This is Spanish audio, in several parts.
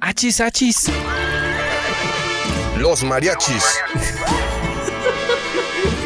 Achis, achis. Los mariachis.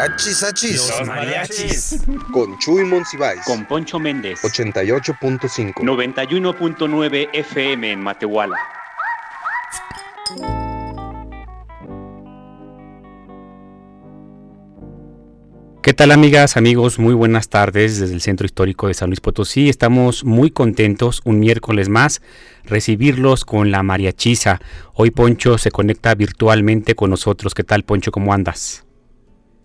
Achis, achis. Los mariachis. Con Chuy Monsiváis. Con Poncho Méndez. 88.5. 91.9 FM en Matehuala. ¿Qué tal amigas, amigos? Muy buenas tardes desde el Centro Histórico de San Luis Potosí. Estamos muy contentos un miércoles más recibirlos con la mariachiza. Hoy Poncho se conecta virtualmente con nosotros. ¿Qué tal Poncho? ¿Cómo andas?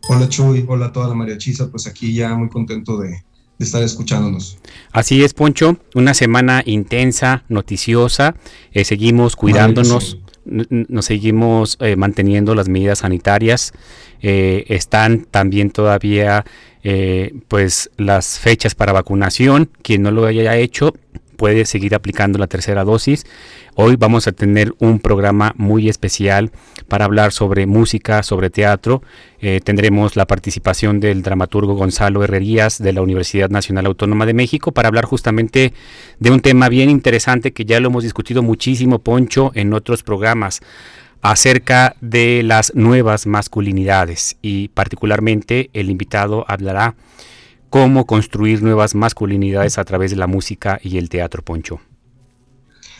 Hola Chuy, hola a toda la mariachiza, pues aquí ya muy contento de, estar escuchándonos. Así es, Poncho, una semana intensa, noticiosa, eh, seguimos cuidándonos, nos seguimos eh, manteniendo las medidas sanitarias, eh, están también todavía pues las fechas para vacunación, quien no lo haya hecho puede seguir aplicando la tercera dosis. Hoy vamos a tener un programa muy especial para hablar sobre música, sobre teatro. Eh, tendremos la participación del dramaturgo Gonzalo Herrerías de la Universidad Nacional Autónoma de México para hablar justamente de un tema bien interesante que ya lo hemos discutido muchísimo, Poncho, en otros programas acerca de las nuevas masculinidades y particularmente el invitado hablará cómo construir nuevas masculinidades a través de la música y el teatro, Poncho.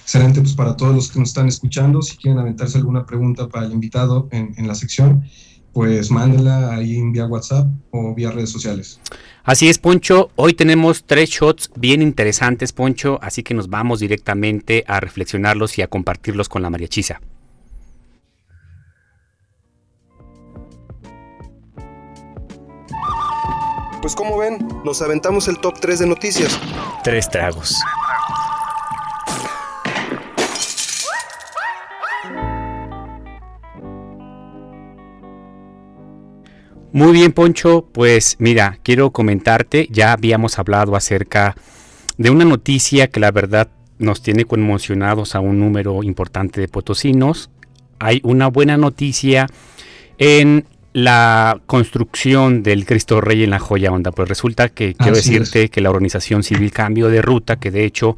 Excelente, pues para todos los que nos están escuchando, si quieren aventarse alguna pregunta para el invitado en, la sección, pues mándenla ahí vía WhatsApp o vía redes sociales. Así es, Poncho. Hoy tenemos tres shots bien interesantes, Poncho, así que nos vamos directamente a reflexionarlos y a compartirlos con la mariachisa. Pues como ven, nos aventamos el top 3 de noticias. Tres tragos. Muy bien, Poncho. Pues mira, quiero comentarte, ya habíamos hablado acerca de una noticia que la verdad nos tiene conmocionados a un número importante de potosinos. Hay una buena noticia en la construcción del Cristo Rey en la Joya Onda. Pues resulta que quiero decirte que la organización civil Cambio de Ruta, que de hecho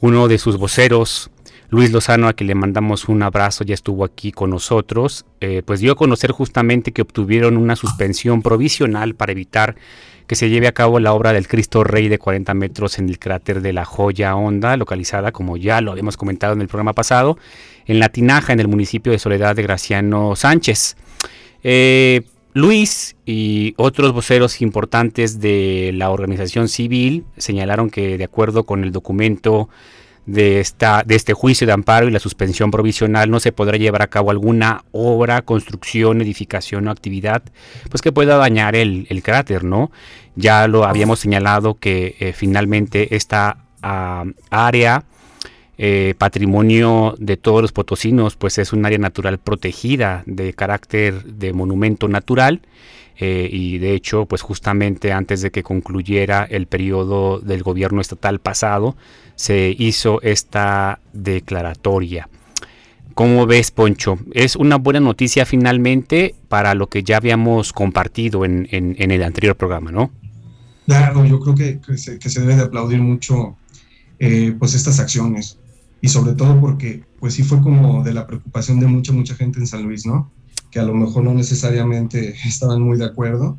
uno de sus voceros Luis Lozano, a quien le mandamos un abrazo, ya estuvo aquí con nosotros, eh, pues dio a conocer justamente que obtuvieron una suspensión provisional para evitar que se lleve a cabo la obra del Cristo Rey de 40 metros en el cráter de la Joya Honda, localizada, como ya lo habíamos comentado en el programa pasado, en La Tinaja, en el municipio de Soledad de Graciano Sánchez. Eh, Luis y otros voceros importantes de la organización civil señalaron que de acuerdo con el documento de, esta, de este juicio de amparo y la suspensión provisional no se podrá llevar a cabo alguna obra, construcción, edificación o actividad pues que pueda dañar el, cráter, ¿no? Ya lo habíamos señalado que eh, finalmente esta ah, área eh, patrimonio de todos los potosinos pues es un área natural protegida de carácter de monumento natural eh, y de hecho pues justamente antes de que concluyera el periodo del gobierno estatal pasado se hizo esta declaratoria. ¿Cómo ves, Poncho? Es una buena noticia finalmente para lo que ya habíamos compartido en, el anterior programa, ¿no? Claro, yo creo que, se, debe de aplaudir mucho eh, pues estas acciones y sobre todo porque pues sí fue como de la preocupación de mucha, mucha gente en San Luis, ¿no? Que a lo mejor no necesariamente estaban muy de acuerdo,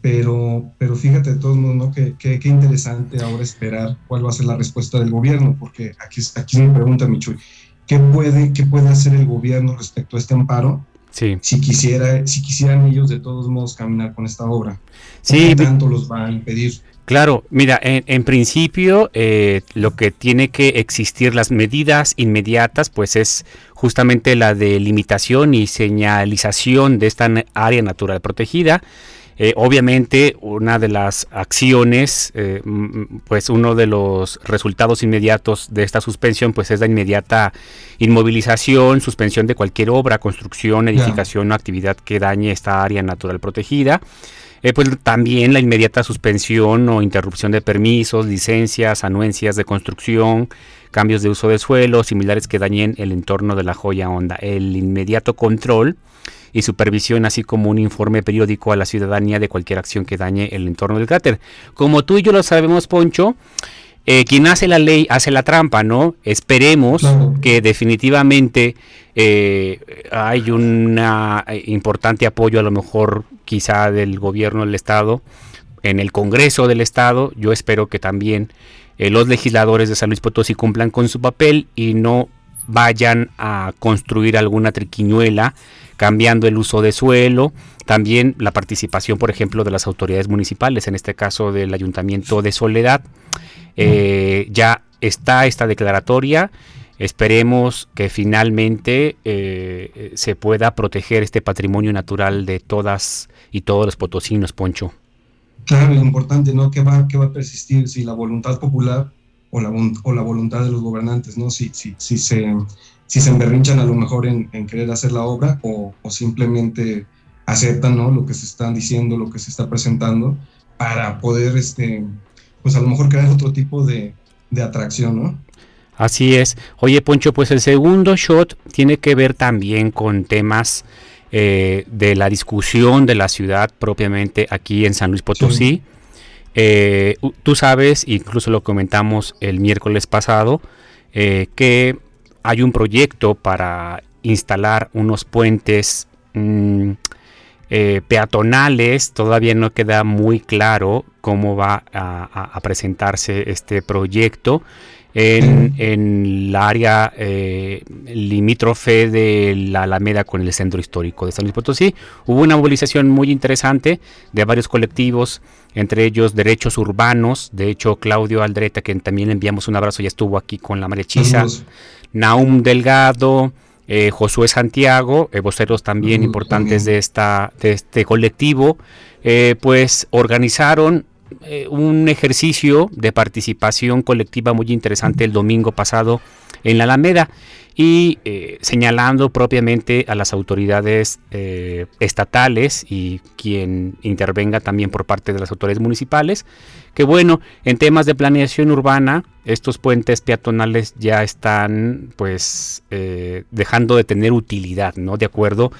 pero, pero fíjate de todos modos, ¿no? Qué, interesante ahora esperar cuál va a ser la respuesta del gobierno, porque aquí, aquí me pregunta Michuy, ¿qué puede, ¿qué puede hacer el gobierno respecto a este amparo? Sí. Si, quisiera, si quisieran ellos de todos modos caminar con esta obra. Sí. ¿Qué tanto los va a impedir? Claro, mira, en, principio eh, lo que tiene que existir las medidas inmediatas, pues es justamente la de limitación y señalización de esta área natural protegida Eh, obviamente, una de las acciones, eh, pues uno de los resultados inmediatos de esta suspensión, pues es la inmediata inmovilización, suspensión de cualquier obra, construcción, edificación o actividad que dañe esta área natural protegida. Eh, pues también la inmediata suspensión o interrupción de permisos, licencias, anuencias de construcción, cambios de uso de suelo, similares que dañen el entorno de la joya honda. El inmediato control y supervisión, así como un informe periódico a la ciudadanía de cualquier acción que dañe el entorno del cráter. Como tú y yo lo sabemos, Poncho, eh, quien hace la ley hace la trampa, ¿no? Esperemos que definitivamente eh, hay un eh, importante apoyo, a lo mejor quizá del gobierno del Estado, en el Congreso del Estado. Yo espero que también los legisladores de San Luis Potosí cumplan con su papel y no vayan a construir alguna triquiñuela cambiando el uso de suelo, también la participación, por ejemplo, de las autoridades municipales, en este caso del Ayuntamiento de Soledad. Eh, ya está esta declaratoria. Esperemos que finalmente eh, se pueda proteger este patrimonio natural de todas y todos los potosinos, Poncho. Claro, es importante, ¿no? ¿Qué va, qué va a persistir si la voluntad popular o la, o la voluntad de los gobernantes, ¿no? Si, si, si se si se emberrinchan a lo mejor en, querer hacer la obra o, simplemente aceptan ¿no? lo que se están diciendo, lo que se está presentando, para poder, este, pues a lo mejor crear otro tipo de, atracción, ¿no? Así es. Oye, Poncho, pues el segundo shot tiene que ver también con temas eh, de la discusión de la ciudad propiamente aquí en San Luis Potosí. Eh, tú sabes, incluso lo comentamos el miércoles pasado, eh, que hay un proyecto para instalar unos puentes mm, eh, peatonales. Todavía no queda muy claro cómo va a, presentarse este proyecto. En, el área eh, limítrofe de la Alameda con el centro histórico de San Luis Potosí. Hubo una movilización muy interesante de varios colectivos, entre ellos Derechos Urbanos. De hecho, Claudio Aldreta, que también enviamos un abrazo, ya estuvo aquí con la Marechiza. Naum Delgado, eh, Josué Santiago, eh, voceros también importantes de, esta, de este colectivo, eh, pues organizaron un ejercicio de participación colectiva muy interesante el domingo pasado en la Alameda y señalando propiamente a las autoridades estatales y quien intervenga también por parte de las autoridades municipales que bueno, en temas de planeación urbana, estos puentes peatonales ya están pues eh, dejando de tener utilidad, ¿no? De acuerdo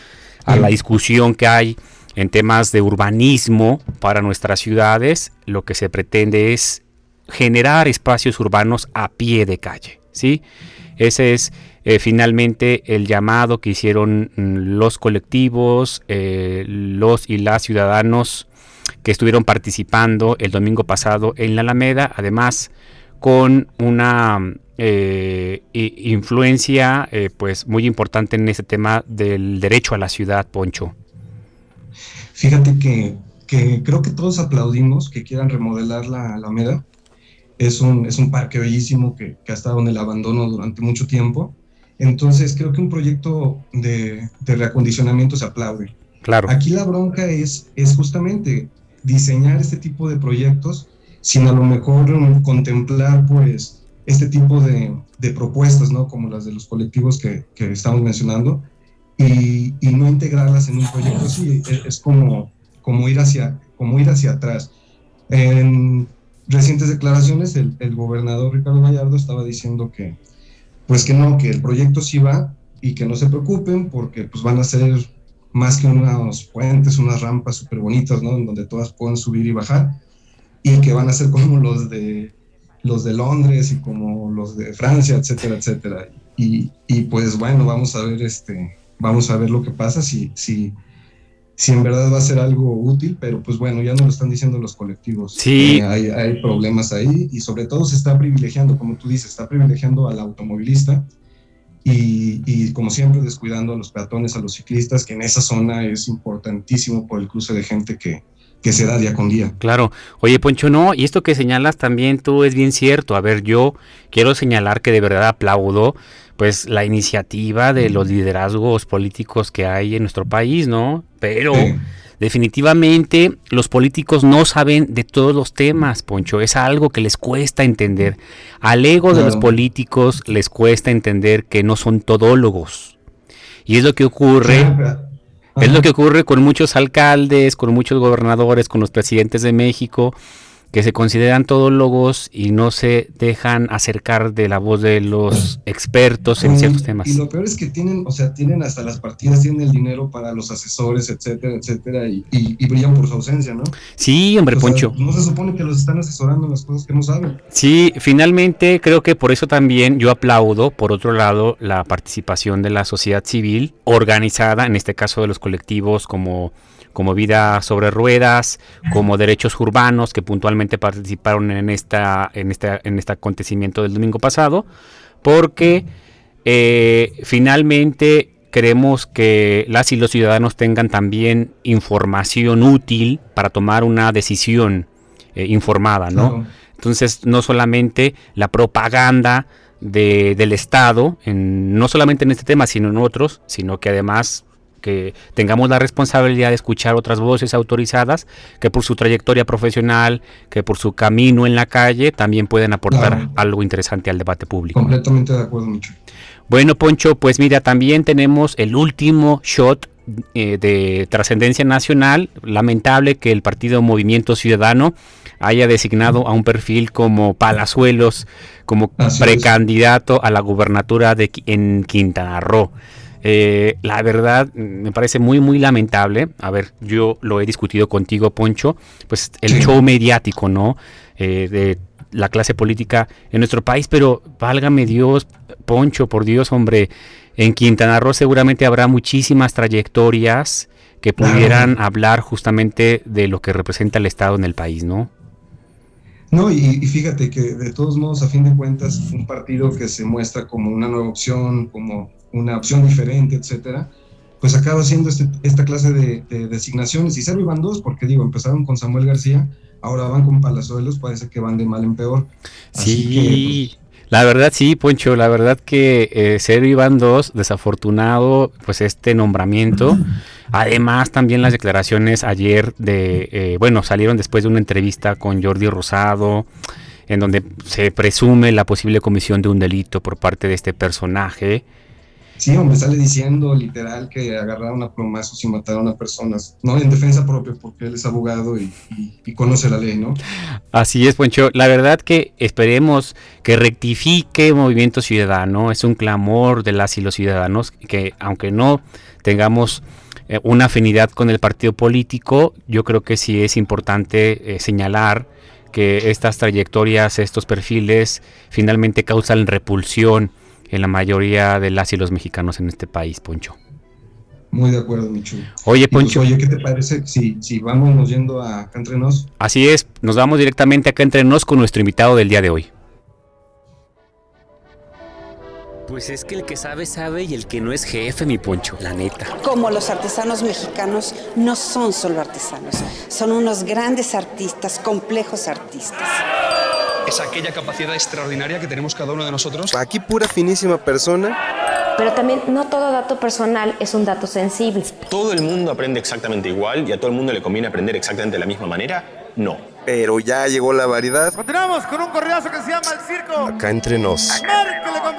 a la discusión que hay en temas de urbanismo para nuestras ciudades, lo que se pretende es generar espacios urbanos a pie de calle, ¿sí? Ese es eh, finalmente el llamado que hicieron mm, los colectivos, eh, los y las ciudadanos que estuvieron participando el domingo pasado en la Alameda, además con una eh, influencia eh, pues muy importante en ese tema del derecho a la ciudad, Poncho. Fíjate que, creo que todos aplaudimos que quieran remodelar la Alameda. Es un, es un parque bellísimo que, ha estado en el abandono durante mucho tiempo. Entonces creo que un proyecto de, de reacondicionamiento se aplaude. Claro. Aquí la bronca es, es justamente diseñar este tipo de proyectos sin a lo mejor contemplar pues este tipo de, propuestas, ¿no? Como las de los colectivos que, estamos mencionando y, no integrarlas en un proyecto así, e, es, como, como, ir hacia, como ir hacia atrás. En recientes declaraciones el, el gobernador Ricardo Gallardo estaba diciendo que pues que no, que el proyecto sí va y que no se preocupen porque pues van a ser más que unos puentes, unas rampas súper bonitas, ¿no? En donde todas pueden subir y bajar, y que van a ser como los de, los de Londres y como los de Francia, etcétera, etcétera. Y, y pues bueno, vamos a ver, este, vamos a ver lo que pasa, si, si, si en verdad va a ser algo útil, pero pues bueno, ya no lo están diciendo los colectivos. Sí. Eh, hay, hay problemas ahí y sobre todo se está privilegiando, como tú dices, está privilegiando al automovilista, y, como siempre descuidando a los peatones, a los ciclistas, que en esa zona es importantísimo por el cruce de gente que, que se da día con día. Claro. Oye, Poncho, no, y esto que señalas también tú es bien cierto. A ver, yo quiero señalar que de verdad aplaudo pues la iniciativa de los liderazgos políticos que hay en nuestro país, ¿no? Pero definitivamente los políticos no saben de todos los temas, Poncho, es algo que les cuesta entender. Al ego de los políticos les cuesta entender que no son todólogos. Y es lo que ocurre es lo que ocurre con muchos alcaldes, con muchos gobernadores, con los presidentes de México, que se consideran todólogos y no se dejan acercar de la voz de los expertos en ciertos temas. Y lo peor es que tienen, o sea, tienen hasta las partidas, tienen el dinero para los asesores, etcétera, etcétera, y, brillan por su ausencia, ¿no? Sí, hombre, Poncho. no se supone que los están asesorando en las cosas que no saben. Sí, finalmente creo que por eso también yo aplaudo, por otro lado, la participación de la sociedad civil organizada, en este caso de los colectivos como como Vida sobre Ruedas, como Derechos Urbanos, que puntualmente participaron en, esta, en, este, en este acontecimiento del domingo pasado, porque eh, finalmente queremos que las y los ciudadanos tengan también información útil para tomar una decisión eh, informada, ¿no? Entonces, no solamente la propaganda del Estado, en, no solamente en este tema, sino en otros, sino que además que tengamos la responsabilidad de escuchar otras voces autorizadas que por su trayectoria profesional, que por su camino en la calle, también pueden aportar algo interesante al debate público. Completamente de acuerdo, mucho. Bueno, Poncho, pues mira, también tenemos el último shot eh, de trascendencia nacional. Lamentable que el partido Movimiento Ciudadano haya designado a un perfil como Palazuelos como precandidato a la gubernatura de, en Quintana Roo. Eh, la verdad me parece muy muy lamentable. A ver, yo lo he discutido contigo, Poncho, pues el show mediático, ¿no? Eh, de la clase política en nuestro país, pero válgame Dios, Poncho, por Dios, hombre, en Quintana Roo seguramente habrá muchísimas trayectorias que pudieran hablar justamente de lo que representa el Estado en el país, ¿no? No, y, y, fíjate que de todos modos, a fin de cuentas, un partido que se muestra como una nueva opción, como una opción diferente, etcétera, pues acaba siendo este, esta clase de, designaciones. Y cero iban dos, porque digo, empezaron con Samuel García, ahora van con Palazuelos, parece que van de mal en peor. sí. Pues, la verdad sí, Poncho, la verdad que eh, iban dos, desafortunado pues este nombramiento. Además también las declaraciones ayer de, eh, bueno, salieron después de una entrevista con Jordi Rosado, en donde se presume la posible comisión de un delito por parte de este personaje. Sí, hombre, sale diciendo literal que agarraron a plomazos y mataron a personas, ¿no? En defensa propia, porque él es abogado y, conoce la ley, ¿no? Así es, Poncho. La verdad que esperemos que rectifique Movimiento Ciudadano. Es un clamor de las y los ciudadanos que, aunque no tengamos eh, una afinidad con el partido político, yo creo que sí es importante eh, señalar que estas trayectorias, estos perfiles, finalmente causan repulsión en la mayoría de las y los mexicanos en este país, Poncho. Muy de acuerdo, Michu. Oye, pues, Poncho. oye, ¿qué te parece si, si vamos yendo a acá entre nos? Así es, nos vamos directamente acá entre nos con nuestro invitado del día de hoy. Pues es que el que sabe, sabe y el que no es jefe, mi poncho, la neta. Como los artesanos mexicanos no son solo artesanos, son unos grandes artistas, complejos artistas es aquella capacidad extraordinaria que tenemos cada uno de nosotros. Aquí pura finísima persona. Pero también no todo dato personal es un dato sensible. ¿Todo el mundo aprende exactamente igual y a todo el mundo le conviene aprender exactamente de la misma manera? No. Pero ya llegó la variedad. Continuamos con un correazo que se llama El Circo. Acá entre nos. ¡Márquele con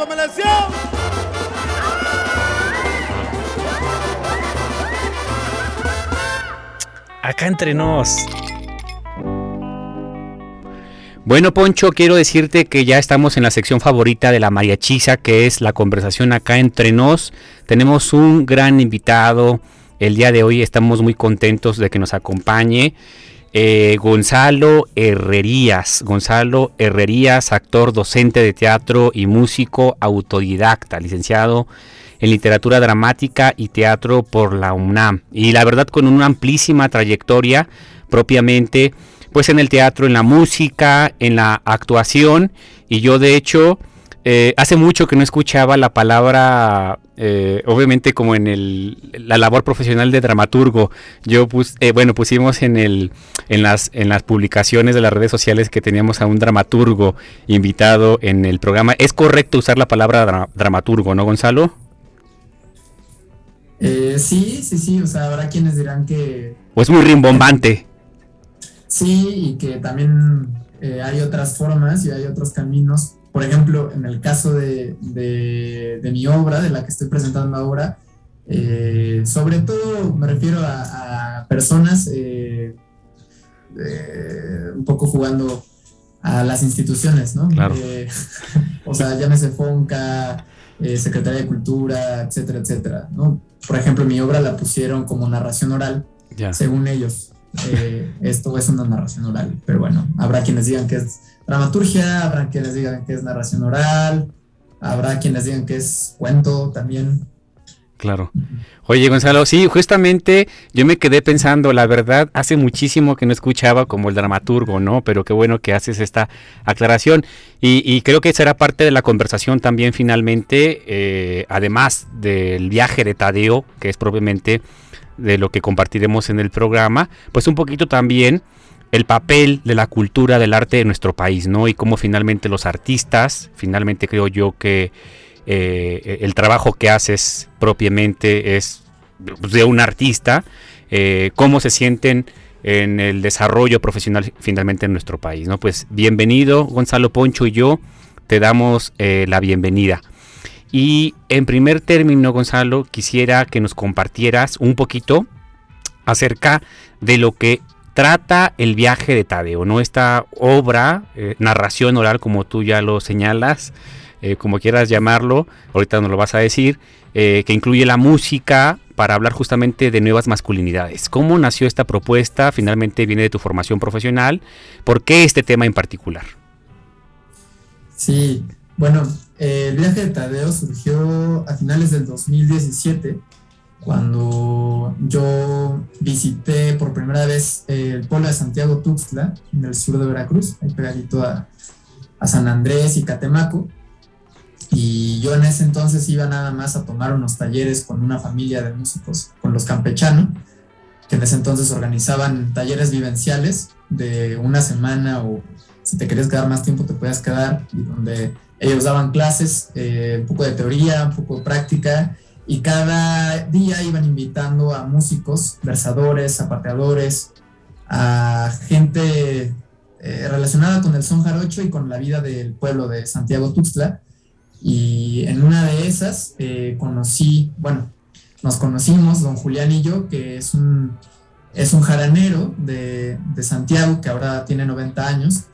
Acá entre nos. Bueno, Poncho, quiero decirte que ya estamos en la sección favorita de la mariachiza, que es la conversación acá entre nos. Tenemos un gran invitado. El día de hoy estamos muy contentos de que nos acompañe. Eh, Gonzalo Herrerías. Gonzalo Herrerías, actor, docente de teatro y músico autodidacta, licenciado en literatura dramática y teatro por la UNAM. Y la verdad con una amplísima trayectoria propiamente pues en el teatro, en la música, en la actuación. Y yo de hecho, eh, hace mucho que no escuchaba la palabra eh, obviamente como en el, la labor profesional de dramaturgo, yo pus, eh, bueno, pusimos en el en las en las publicaciones de las redes sociales que teníamos a un dramaturgo invitado en el programa. ¿Es correcto usar la palabra dramaturgo, no Gonzalo? Eh, sí, sí, sí, o sea, habrá quienes dirán que... O es muy rimbombante. Sí, y que también hay otras formas y hay otros caminos por ejemplo, en el caso de, mi obra, de la que estoy presentando ahora, eh, sobre todo me refiero a, personas eh, eh, un poco jugando a las instituciones, ¿no? Claro. o sea, llámese FONCA, Secretaría de Cultura, etcétera, etcétera, ¿no? Por ejemplo, mi obra la pusieron como narración oral, según ellos. Esto es una narración oral, pero bueno, habrá quienes digan que es dramaturgia, habrá quienes digan que es narración oral, habrá quienes digan que es cuento también. Claro. Oye, Gonzalo, sí, justamente yo me quedé pensando, la verdad, hace muchísimo que no escuchaba como el dramaturgo, ¿no? Pero qué bueno que haces esta aclaración. Y, creo que será parte de la conversación también finalmente, eh, además del viaje de Tadeo, que es propiamente de lo que compartiremos en el programa, pues un poquito también el papel de la cultura del arte en nuestro país, ¿no? Y cómo finalmente los artistas, finalmente creo yo que eh, el trabajo que haces propiamente es de un artista, eh, cómo se sienten en el desarrollo profesional finalmente en nuestro país, ¿no? Pues bienvenido, Gonzalo Poncho y yo te damos eh, la bienvenida. Y en primer término, Gonzalo, quisiera que nos compartieras un poquito acerca de lo que trata el viaje de Tadeo, ¿no? Esta obra, eh, narración oral, como tú ya lo señalas, eh, como quieras llamarlo, ahorita nos lo vas a decir, eh, que incluye la música para hablar justamente de nuevas masculinidades. ¿Cómo nació esta propuesta? Finalmente viene de tu formación profesional. ¿Por qué este tema en particular? Sí, bueno, el viaje de Tadeo surgió a finales del 2017 cuando yo visité por primera vez el pueblo de Santiago Tuxtla, en el sur de Veracruz, ahí pegadito a, a San Andrés y Catemaco. Y yo en ese entonces iba nada más a tomar unos talleres con una familia de músicos, con los campechanos, que en ese entonces organizaban talleres vivenciales de una semana o si te querías quedar más tiempo te podías quedar, y donde ellos daban clases, eh, un poco de teoría, un poco de práctica, y cada día iban invitando a músicos, versadores, zapateadores, a gente eh, relacionada con el son jarocho y con la vida del pueblo de Santiago Tuxtla. Y en una de esas eh, conocí, bueno, nos conocimos, don Julián y yo, que es un, es un jaranero de, de Santiago, que ahora tiene 90 años,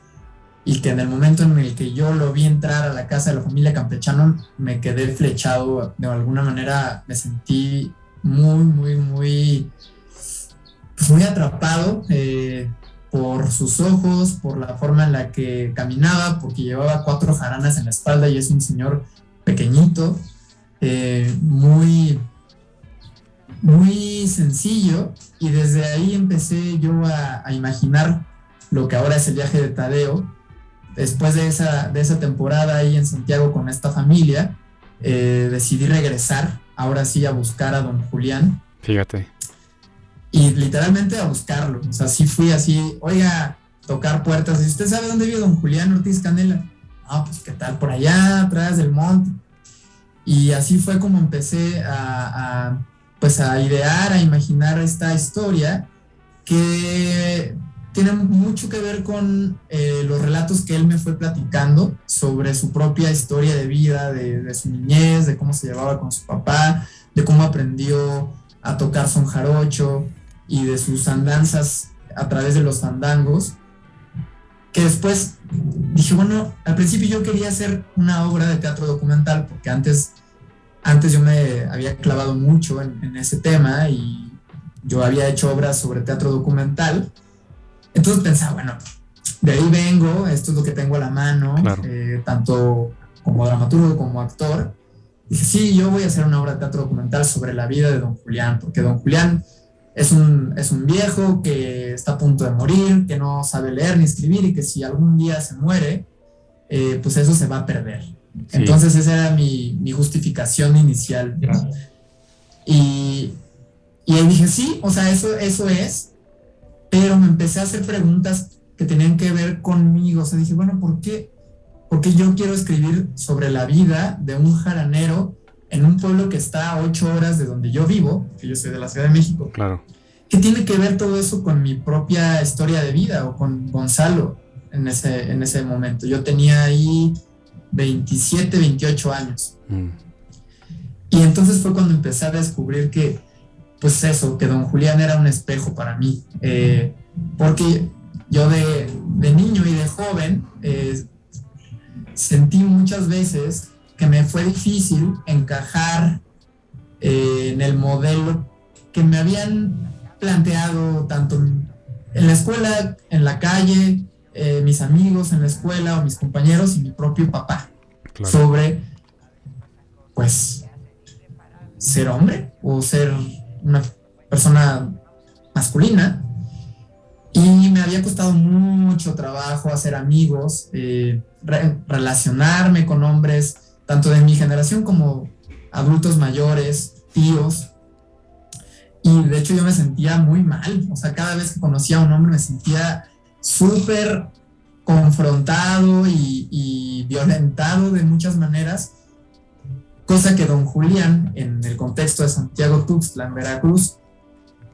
y que en el momento en el que yo lo vi entrar a la casa de la familia campechano, me quedé flechado, de alguna manera me sentí muy, muy, muy, atrapado eh, por sus ojos, por la forma en la que caminaba, porque llevaba cuatro jaranas en la espalda y es un señor pequeñito, eh, muy, muy sencillo, y desde ahí empecé yo a imaginar lo que ahora es el viaje de Tadeo, después de esa, de esa temporada ahí en Santiago con esta familia, eh, decidí regresar, ahora sí, a buscar a don Julián. Fíjate. Y literalmente a buscarlo. O sea, sí fui así, oiga, tocar puertas. ¿Y usted sabe dónde vive don Julián Ortiz Canela? Ah, pues qué tal, por allá, atrás del monte. Y así fue como empecé a, a, pues a idear, a imaginar esta historia que tiene mucho que ver con eh, los relatos que él me fue platicando sobre su propia historia de vida, de, su niñez, de cómo se llevaba con su papá, de cómo aprendió a tocar son jarocho y de sus andanzas a través de los fandangos. Que después dije, bueno, al principio yo quería hacer una obra de teatro documental, porque antes, antes yo me había clavado mucho en ese tema y yo había hecho obras sobre teatro documental entonces pensaba, bueno, de ahí vengo, esto es lo que tengo a la mano, eh, tanto como dramaturgo como actor. Dije, sí, yo voy a hacer una obra de teatro documental sobre la vida de don Julián, porque don Julián es un, es un viejo que está a punto de morir, que no sabe leer ni escribir y que si algún día se muere, eh, pues eso se va a perder. Entonces esa era mi, mi justificación inicial. Y, y ahí dije, sí, o sea, eso, eso es, pero me empecé a hacer preguntas que tenían que ver conmigo. O sea, dije, bueno, ¿por qué? Porque yo quiero escribir sobre la vida de un jaranero en un pueblo que está a ocho horas de donde yo vivo, que yo soy de la Ciudad de México. Claro. ¿Qué tiene que ver todo eso con mi propia historia de vida o con Gonzalo en ese, en ese momento? Yo tenía ahí 27, 28 años. Mm. Y entonces fue cuando empecé a descubrir que, pues eso, que don Julián era un espejo para mí. Eh, porque yo de, niño y de joven eh, sentí muchas veces que me fue difícil encajar eh, en el modelo que me habían planteado tanto en la escuela, en la calle, eh, mis amigos en la escuela o mis compañeros y mi propio papá sobre, pues, ser hombre o ser una persona masculina. Y me había costado mucho trabajo hacer amigos, eh, relacionarme con hombres, tanto de mi generación como adultos mayores, tíos. Y de hecho yo me sentía muy mal, o sea, cada vez que conocía a un hombre me sentía súper confrontado y, violentado de muchas maneras, cosa que don Julián, en el contexto de Santiago Tuxtla, en Veracruz,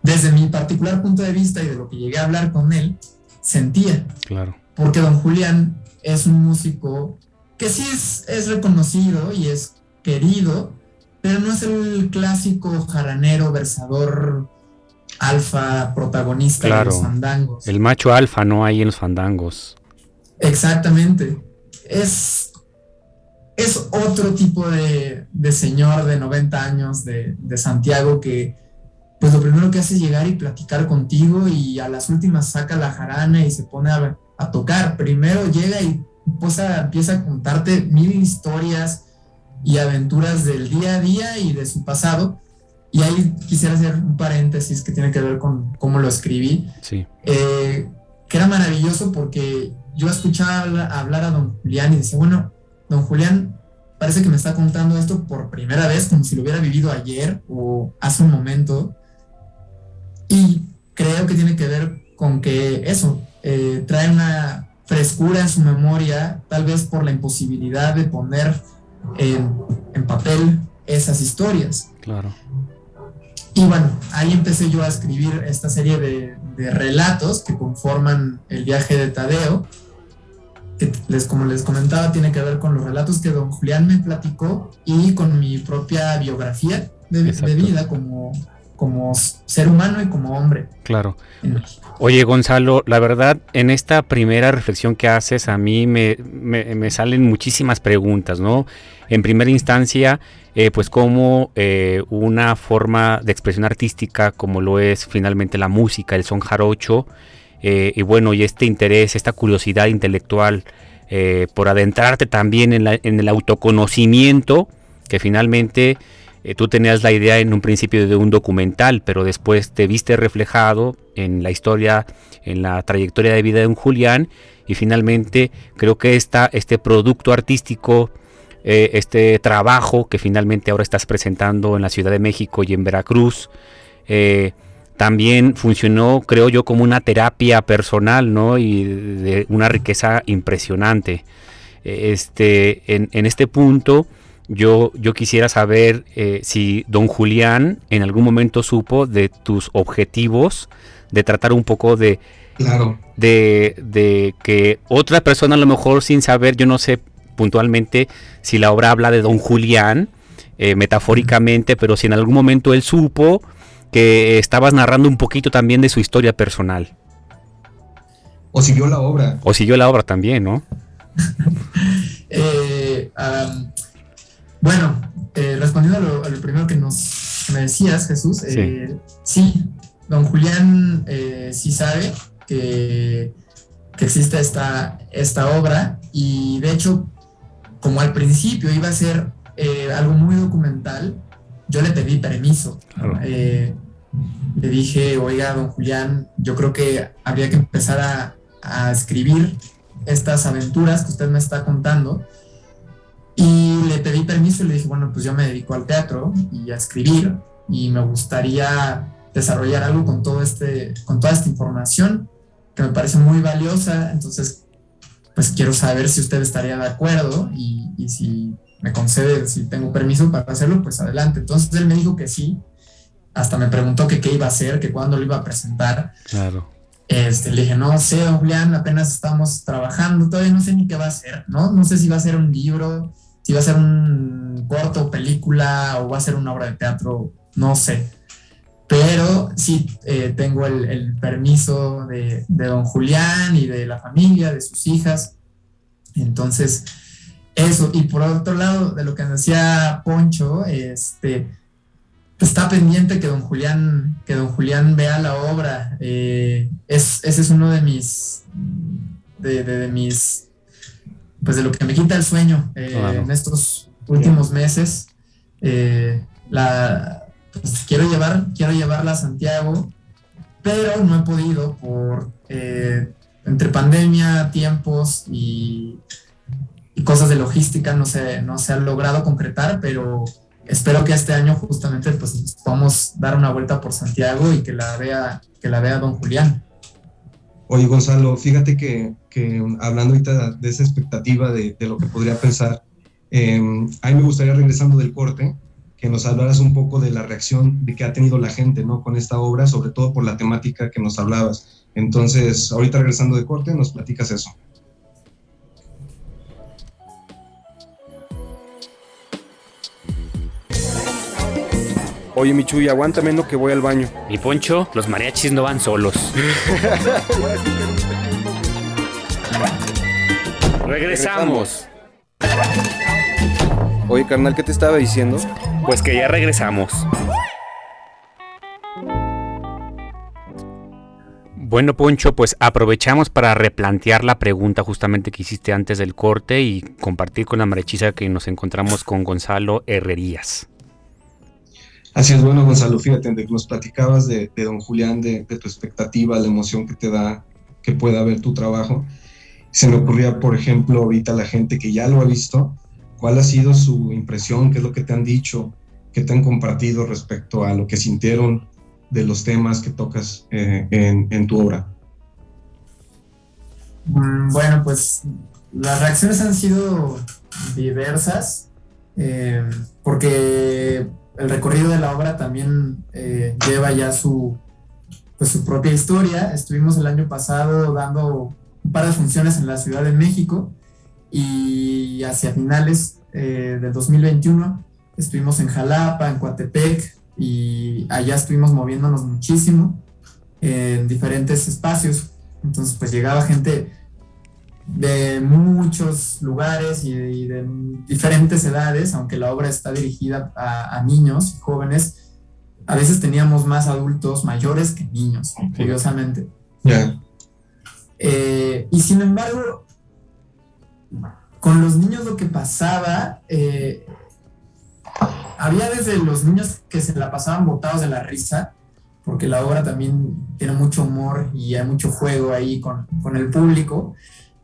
desde mi particular punto de vista y de lo que llegué a hablar con él, sentía. Claro. Porque don Julián es un músico que sí es, es reconocido y es querido, pero no es el clásico jaranero, versador, alfa, protagonista de los fandangos. El macho alfa no hay en los fandangos. Exactamente. Es, es otro tipo de, señor de 90 años de, Santiago que pues lo primero que hace es llegar y platicar contigo y a las últimas saca la jarana y se pone a, tocar. Primero llega y pues, empieza a contarte mil historias y aventuras del día a día y de su pasado. Y ahí quisiera hacer un paréntesis que tiene que ver con cómo lo escribí. Sí. Eh, que era maravilloso porque yo escuchaba hablar a don Julián y decía, bueno, don Julián parece que me está contando esto por primera vez, como si lo hubiera vivido ayer o hace un momento. Y creo que tiene que ver con que eso, eh, trae una frescura en su memoria, tal vez por la imposibilidad de poner en, en papel esas historias. Claro. Y bueno, ahí empecé yo a escribir esta serie de, de relatos que conforman el viaje de Tadeo que les, como les comentaba, tiene que ver con los relatos que don Julián me platicó y con mi propia biografía de, vida como, como ser humano y como hombre. Claro. Oye, Gonzalo, la verdad, en esta primera reflexión que haces, a mí me, me, salen muchísimas preguntas, ¿no? En primera instancia, eh, pues como eh, una forma de expresión artística, como lo es finalmente la música, el son jarocho, eh, y bueno, y este interés, esta curiosidad intelectual eh, por adentrarte también en, el autoconocimiento, que finalmente eh, tú tenías la idea en un principio de un documental, pero después te viste reflejado en la historia, en la trayectoria de vida de un Julián, y finalmente creo que esta, este producto artístico, este trabajo que finalmente ahora estás presentando en la Ciudad de México y en Veracruz, también funcionó, creo yo, como una terapia personal, ¿no? Y de una riqueza impresionante. Este, en, este punto, yo, yo quisiera saber eh, si don Julián en algún momento supo de tus objetivos, de tratar un poco de, claro. de, de que otra persona a lo mejor sin saber, yo no sé puntualmente si la obra habla de don Julián, eh, metafóricamente, pero si en algún momento él supo que estabas narrando un poquito también de su historia personal. O siguió la obra. O siguió la obra también, ¿no? Eh, bueno, eh, respondiendo a lo, primero que nos me decías, Jesús, eh, sí. don Julián sí sabe que, que existe esta, esta obra y de hecho, como al principio iba a ser algo muy documental, yo le pedí permiso. Eh, le dije, oiga, don Julián, yo creo que habría que empezar a, escribir estas aventuras que usted me está contando. Y le pedí permiso y le dije, bueno, pues yo me dedico al teatro y a escribir y me gustaría desarrollar algo con, todo este, con toda esta información que me parece muy valiosa. Entonces, pues quiero saber si usted estaría de acuerdo y, y si me concede, si tengo permiso para hacerlo, pues adelante. Entonces él me dijo que sí. Hasta me preguntó que qué iba a hacer, que cuándo lo iba a presentar. Claro. Este, le dije, no sé, Julián, apenas estamos trabajando, todavía no sé ni qué va a ser, ¿no? No sé si va a ser un libro, si va a ser un corto, película o va a ser una obra de teatro, no sé. Pero sí eh, tengo el, el permiso de, de, don Julián y de la familia, de sus hijas. Entonces, eso. Y por otro lado, de lo que decía Poncho, este, está pendiente que don Julián, que don Julián vea la obra. Eh, es, ese es uno de mis, de, de, de, mis, pues de lo que me quita el sueño eh, claro. en estos últimos meses. Eh, la, pues quiero llevar, quiero llevarla a Santiago, pero no he podido por entre pandemia, tiempos y, y, cosas de logística no se, no se ha logrado concretar, pero espero que este año justamente pues podamos dar una vuelta por Santiago y que la vea, que la vea don Julián. Oye, Gonzalo, fíjate que, que hablando ahorita de esa expectativa de, de lo que podría pensar, eh, a mí me gustaría, regresando del corte, que nos hablaras un poco de la reacción de que ha tenido la gente, ¿no? Con esta obra, sobre todo por la temática que nos hablabas. Entonces, ahorita regresando de corte, nos platicas eso. Oye, Michuy, aguántame no que voy al baño. Mi Poncho, los mariachis no van solos. Regresamos. Oye, carnal, ¿qué te estaba diciendo? Pues que ya regresamos. Bueno, Poncho, pues aprovechamos para replantear la pregunta justamente que hiciste antes del corte y compartir con la mariachisa que nos encontramos con Gonzalo Herrerías. Así es, bueno, Gonzalo, fíjate, nos platicabas de, don Julián, de, tu expectativa, la emoción que te da que pueda ver tu trabajo. Se me ocurría, por ejemplo, ahorita la gente que ya lo ha visto, ¿cuál ha sido su impresión? ¿Qué es lo que te han dicho? ¿Qué te han compartido respecto a lo que sintieron de los temas que tocas eh, en, en, tu obra? Mm, bueno, pues las reacciones han sido diversas, eh, porque el recorrido de la obra también eh, lleva ya su, pues, su propia historia. Estuvimos el año pasado dando un par de funciones en la Ciudad de México y hacia finales eh, del 2021 estuvimos en Jalapa, en Coatepec y allá estuvimos moviéndonos muchísimo en diferentes espacios. Entonces pues llegaba gente de muchos lugares y de, y de, diferentes edades, aunque la obra está dirigida a, a niños y jóvenes, a veces teníamos más adultos mayores que niños, curiosamente. Yeah. Eh, y sin embargo, con los niños lo que pasaba, eh, había desde los niños que se la pasaban botados de la risa, porque la obra también tiene mucho humor y hay mucho juego ahí con, con el público,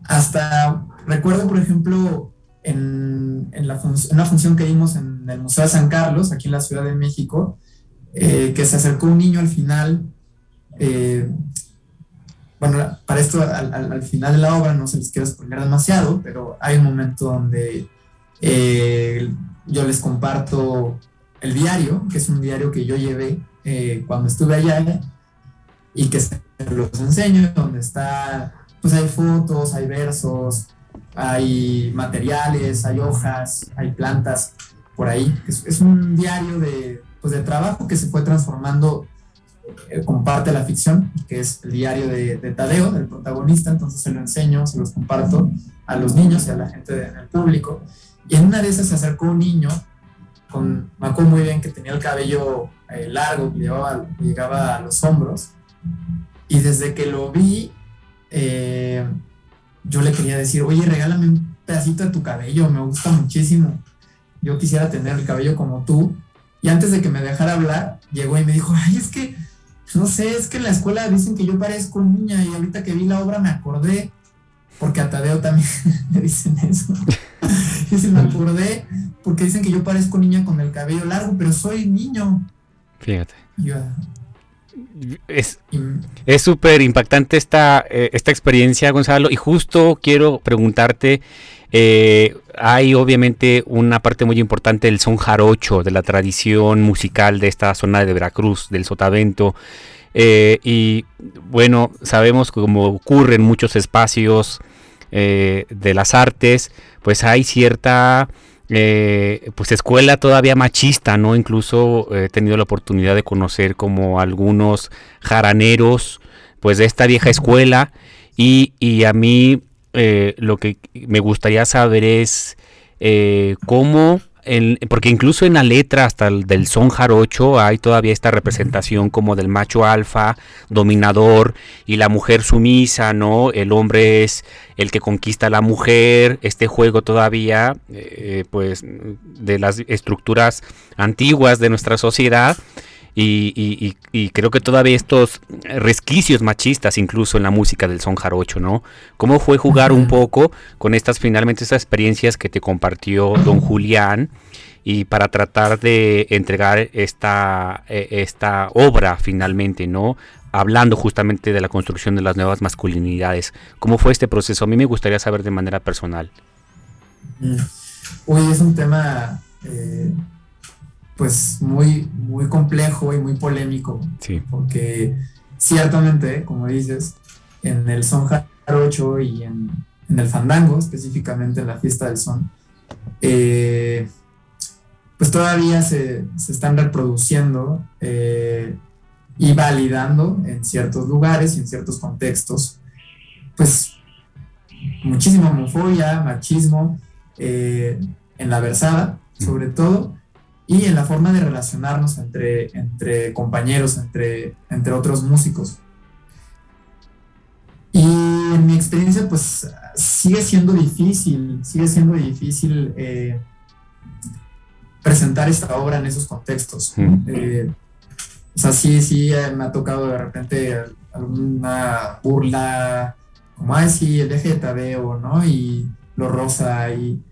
hasta recuerdo, por ejemplo, en, en, la una función que dimos en el Museo de San Carlos, aquí en la Ciudad de México, eh, que se acercó un niño al final. Eh, bueno, para esto, al, al, al, final de la obra, no se les quiero spoiler demasiado, pero hay un momento donde eh, yo les comparto el diario, que es un diario que yo llevé cuando estuve allá y que se los enseño, donde está pues hay fotos, hay versos, hay materiales, hay hojas, hay plantas por ahí. Es, es un diario de, pues, de trabajo que se fue transformando eh, con parte de la ficción, que es el diario de, de, Tadeo, del protagonista, entonces se lo enseño, se los comparto a los niños y a la gente del público. Y en una de esas se acercó un niño, con, me acuerdo muy bien que tenía el cabello eh, largo, que llegaba, llegaba a los hombros, y desde que lo vi, eh, yo le quería decir, oye, regálame un pedacito de tu cabello, me gusta muchísimo. Yo quisiera tener el cabello como tú. Y antes de que me dejara hablar, llegó y me dijo, ay, es que, no sé, es que en la escuela dicen que yo parezco niña y ahorita que vi la obra me acordé, porque a Tadeo también le dicen eso. y se me acordé porque dicen que yo parezco niña con el cabello largo, pero soy niño. Fíjate. Es súper impactante esta, eh, esta experiencia, Gonzalo, y justo quiero preguntarte, eh, hay obviamente una parte muy importante del son jarocho, de la tradición musical de esta zona de Veracruz, del Sotavento, eh, y bueno, sabemos como ocurre en muchos espacios de las artes, pues hay cierta eh, pues escuela todavía machista, ¿no? Incluso he tenido la oportunidad de conocer como algunos jaraneros, pues de esta vieja escuela y, y a mí eh, lo que me gustaría saber es eh, cómo porque incluso en la letra hasta el del son jarocho hay todavía esta representación como del macho alfa, dominador y la mujer sumisa, ¿no? El hombre es el que conquista a la mujer, este juego todavía, eh, pues, de las estructuras antiguas de nuestra sociedad y, creo que todavía estos resquicios machistas, incluso en la música del son jarocho, ¿no? ¿Cómo fue jugar un poco con estas, finalmente, estas experiencias que te compartió don Julián y para tratar de entregar esta, e, esta obra finalmente, ¿no? Hablando justamente de la construcción de las nuevas masculinidades. ¿Cómo fue este proceso? A mí me gustaría saber de manera personal. Hoy es un tema eh, pues muy, muy complejo y muy polémico. Porque ciertamente, como dices, en el son jarocho y en, el fandango, específicamente en la fiesta del son, eh, pues todavía se, están reproduciendo eh, y validando en ciertos lugares y en ciertos contextos, pues muchísima homofobia, machismo, eh, en la versada, sobre todo, y en la forma de relacionarnos entre, entre compañeros, entre, entre otros músicos. Y en mi experiencia, pues sigue siendo difícil, sigue siendo difícil eh, presentar esta obra en esos contextos. Eh, o sea, sí, sí, eh, me ha tocado de repente alguna burla, como, ay, sí, el eje de Tadeo, ¿no? Y lo rosa y...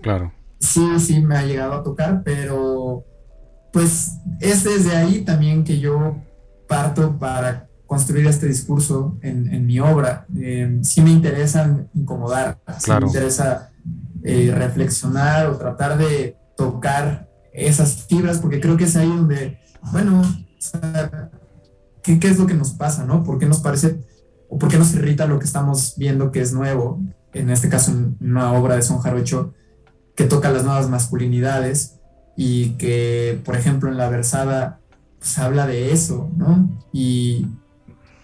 Claro sí, sí me ha llegado a tocar, pero pues es desde ahí también que yo parto para construir este discurso en, mi obra. Eh, sí me interesa incomodar, sí me interesa eh, reflexionar o tratar de tocar esas fibras, porque creo que es ahí donde, bueno, ¿qué, es lo que nos pasa, no? ¿Por qué nos parece o por qué nos irrita lo que estamos viendo que es nuevo? En este caso, en una obra de Son Jarocho, que toca las nuevas masculinidades y que, por ejemplo, en la versada pues, habla de eso, ¿no? Y,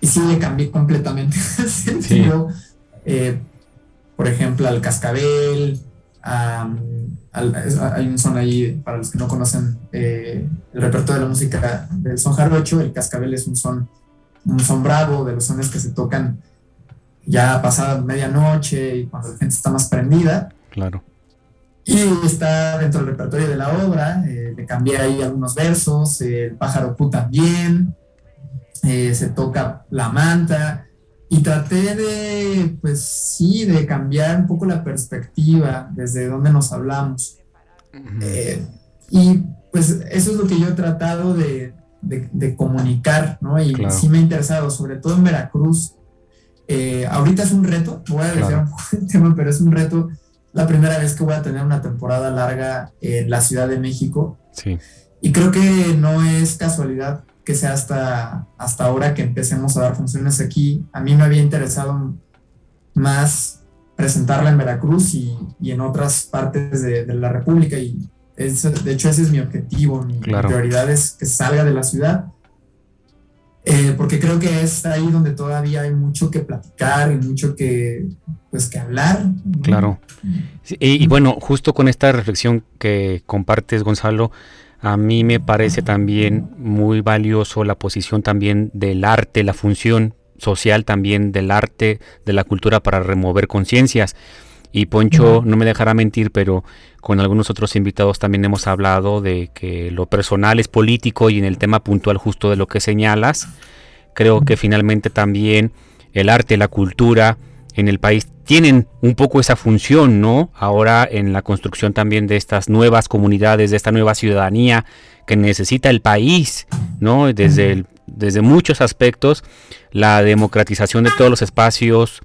y sí le cambié completamente el sentido. Eh, por ejemplo, al cascabel, hay un son ahí, para los que no conocen eh, el repertorio de la música del son jarocho, el cascabel es un son, un son bravo, de los sones que se tocan ya pasada medianoche y cuando la gente está más prendida. Claro. Y está dentro del repertorio de la obra, eh, le cambié ahí algunos versos, el pájaro pu también, eh, se toca la manta, y traté de, pues sí, de cambiar un poco la perspectiva desde donde nos hablamos. Eh, y pues eso es lo que yo he tratado de, de, comunicar, ¿no? Y sí me ha interesado, sobre todo en Veracruz. ahorita es un reto, voy a decir un poco el tema, pero es un reto la primera vez que voy a tener una temporada larga en la Ciudad de México. Sí. Y creo que no es casualidad que sea hasta, hasta ahora que empecemos a dar funciones aquí. A mí me había interesado más presentarla en Veracruz y, en otras partes de, la República. Y de hecho ese es mi objetivo, mi prioridad es que salga de la ciudad eh, porque creo que es ahí donde todavía hay mucho que platicar y mucho que, pues, que hablar. Claro. y, bueno, justo con esta reflexión que compartes, Gonzalo, a mí me parece también muy valioso la posición también del arte, la función social también del arte, de la cultura para remover conciencias. Y Poncho no me dejará mentir, pero con algunos otros invitados también hemos hablado de que lo personal es político y en el tema puntual justo de lo que señalas, creo que finalmente también el arte, la cultura en el país tienen un poco esa función, ¿no? Ahora en la construcción también de estas nuevas comunidades, de esta nueva ciudadanía que necesita el país, ¿no? Desde, desde muchos aspectos, la democratización de todos los espacios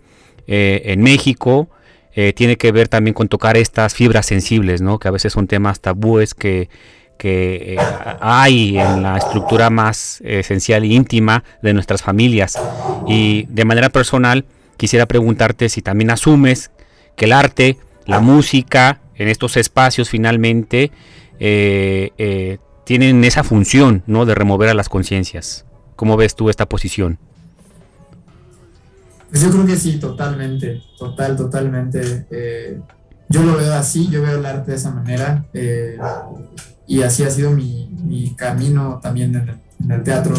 eh, en México eh, tiene que ver también con tocar estas fibras sensibles, ¿no? Que a veces son temas tabúes que, que eh, hay en la estructura más esencial e íntima de nuestras familias. Y de manera personal, quisiera preguntarte si también asumes que el arte, la música, en estos espacios finalmente eh, eh, tienen esa función ¿no? de remover a las conciencias. ¿Cómo ves tú esta posición? Pues yo creo que sí, totalmente, total, totalmente. Eh, yo lo veo así, yo veo el arte de esa manera y así ha sido mi, camino también en el, en el, teatro,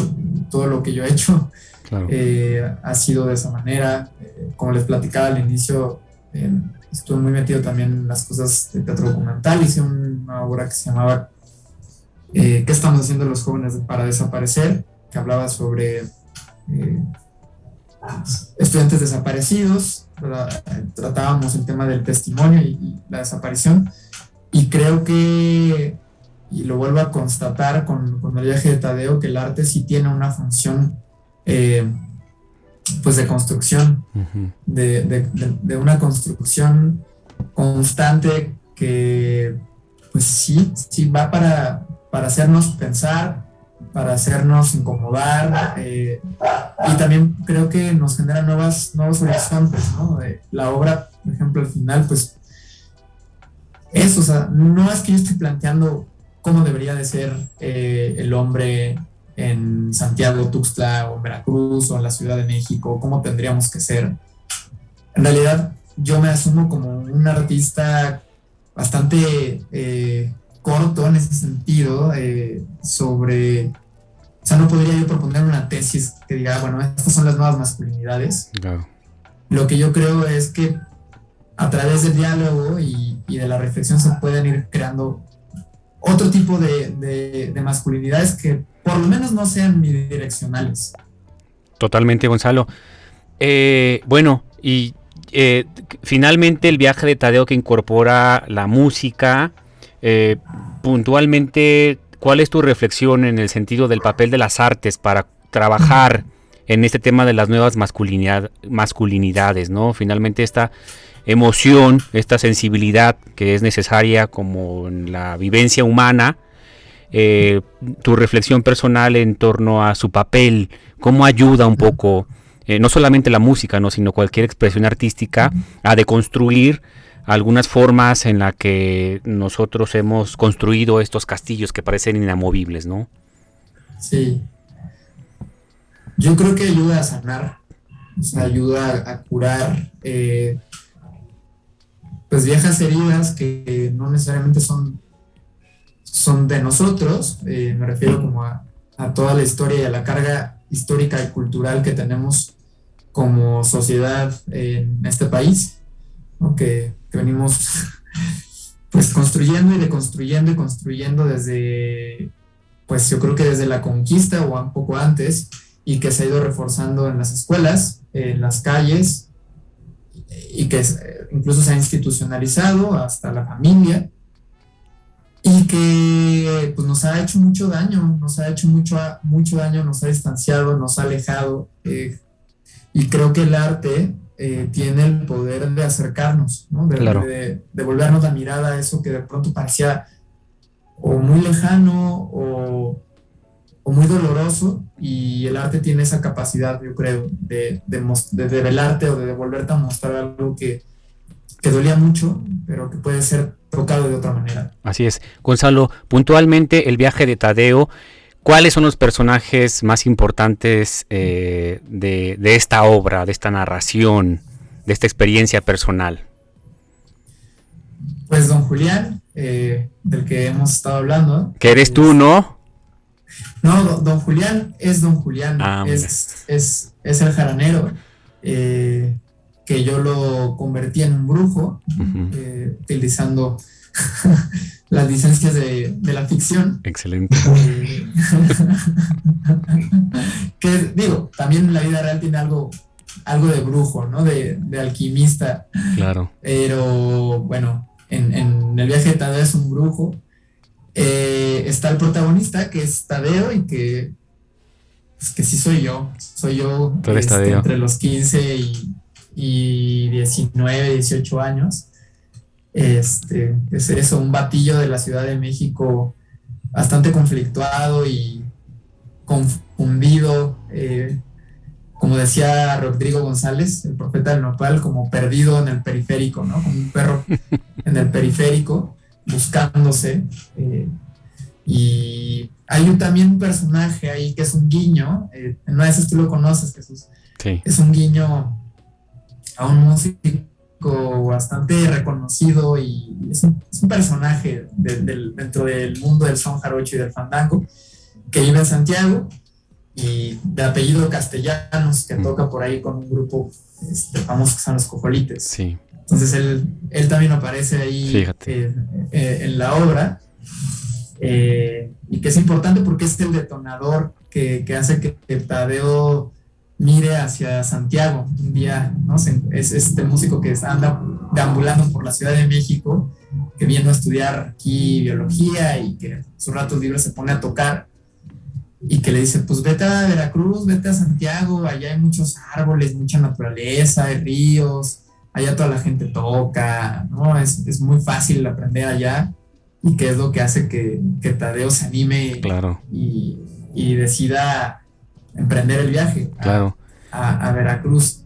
todo lo que yo he hecho eh, ha sido de esa manera. Eh, como les platicaba al inicio, eh, estuve muy metido también en las cosas de teatro documental. Hice una obra que se llamaba ¿Qué estamos haciendo los jóvenes para desaparecer? que hablaba sobre estudiantes desaparecidos. Tratábamos el tema del testimonio y, la desaparición. Y creo que y lo vuelvo a constatar con, con, el viaje de Tadeo, que el arte sí tiene una función eh, pues de construcción, de, una construcción constante que pues sí, sí va para, para hacernos pensar, para hacernos incomodar eh, y también creo que nos genera nuevas, nuevos horizontes, ¿no? la obra, por ejemplo, al final, pues eso, o sea, no es que yo esté planteando cómo debería de ser eh, el hombre en Santiago, Tuxtla o Veracruz o en la Ciudad de México, cómo tendríamos que ser. En realidad yo me asumo como un artista bastante eh, corto en ese sentido eh, sobre, o sea, no podría yo proponer una tesis que diga, bueno, estas son las nuevas masculinidades. Lo que yo creo es que a través del diálogo y, y de la reflexión se pueden ir creando otro tipo de, de masculinidades que por lo menos no sean bidireccionales. Totalmente, Gonzalo. Eh, bueno, y eh, finalmente el viaje de Tadeo que incorpora la música, eh, puntualmente, ¿cuál es tu reflexión en el sentido del papel de las artes para trabajar en este tema de las nuevas masculinidades, ¿no? Finalmente esta emoción, esta sensibilidad que es necesaria como en la vivencia humana, eh, tu reflexión personal en torno a su papel, cómo ayuda un poco, eh, no solamente la música, ¿no? sino cualquier expresión artística, a deconstruir algunas formas en las que nosotros hemos construido estos castillos que parecen inamovibles, ¿no? Sí. Yo creo que ayuda a sanar, ayuda a curar eh, pues viejas heridas que no necesariamente son son de nosotros, eh, me refiero como a, toda la historia y a la carga histórica y cultural que tenemos como sociedad en este país, que, venimos pues construyendo y deconstruyendo y construyendo desde, pues yo creo que desde la conquista o un poco antes, y que se ha ido reforzando en las escuelas, en las calles, y que incluso se ha institucionalizado hasta la familia, y que pues, nos ha hecho mucho daño, nos ha hecho mucho, mucho daño, nos ha distanciado, nos ha alejado. Eh, y creo que el arte eh, tiene el poder de acercarnos, ¿no? de, de, volvernos la mirada a eso que de pronto parecía o muy lejano o, o, muy doloroso. Y el arte tiene esa capacidad, yo creo, de, de, de develarte o de volverte a mostrar algo que, que dolía mucho, pero que puede ser tocado de otra manera. Así es. Gonzalo, puntualmente el viaje de Tadeo, ¿cuáles son los personajes más importantes eh, de, esta obra, de esta narración, de esta experiencia personal? Pues don Julián, eh, del que hemos estado hablando. Que eres tú, ¿no? No, don, Julián es don Julián, ah, es, es, es, el jaranero. Eh, que yo lo convertí en un brujo, utilizando las licencias de, la ficción. Excelente. Eh, que digo, también la vida real tiene algo algo de brujo, ¿no? De, alquimista. Claro. Pero bueno, en, el viaje de Tadeo es un brujo. Eh, está el protagonista, que es Tadeo, y que, pues, que sí soy yo. Soy yo este, entre los 15 y, y 19, 18 años. Este, es eso, un batillo de la Ciudad de México bastante conflictuado y confundido, eh, como decía Rodrigo González, el profeta del nopal, como perdido en el periférico, ¿no? Como un perro en el periférico, buscándose. Eh, y hay también un personaje ahí que es un guiño, eh, en una de esas tú lo conoces, Jesús. Es un guiño a un músico bastante reconocido y es un, personaje dentro del mundo del son jarocho y del fandango que vive en Santiago y de apellido Castellanos que mm. toca por ahí con un grupo este, famoso que son los Cojolites. Sí. Entonces él, él también aparece ahí eh, eh, en la obra eh, y que es importante porque es el detonador que, que hace que, que Tadeo mire hacia Santiago un día, ¿no? Es este músico que anda deambulando por la Ciudad de México, que viene a estudiar aquí biología y que sus ratos libres se pone a tocar y que le dice, pues vete a Veracruz, vete a Santiago, allá hay muchos árboles, mucha naturaleza, hay ríos, allá toda la gente toca, ¿no? Es, es muy fácil aprender allá y que es lo que hace que, que Tadeo se anime claro. y, y decida emprender el viaje a, Veracruz.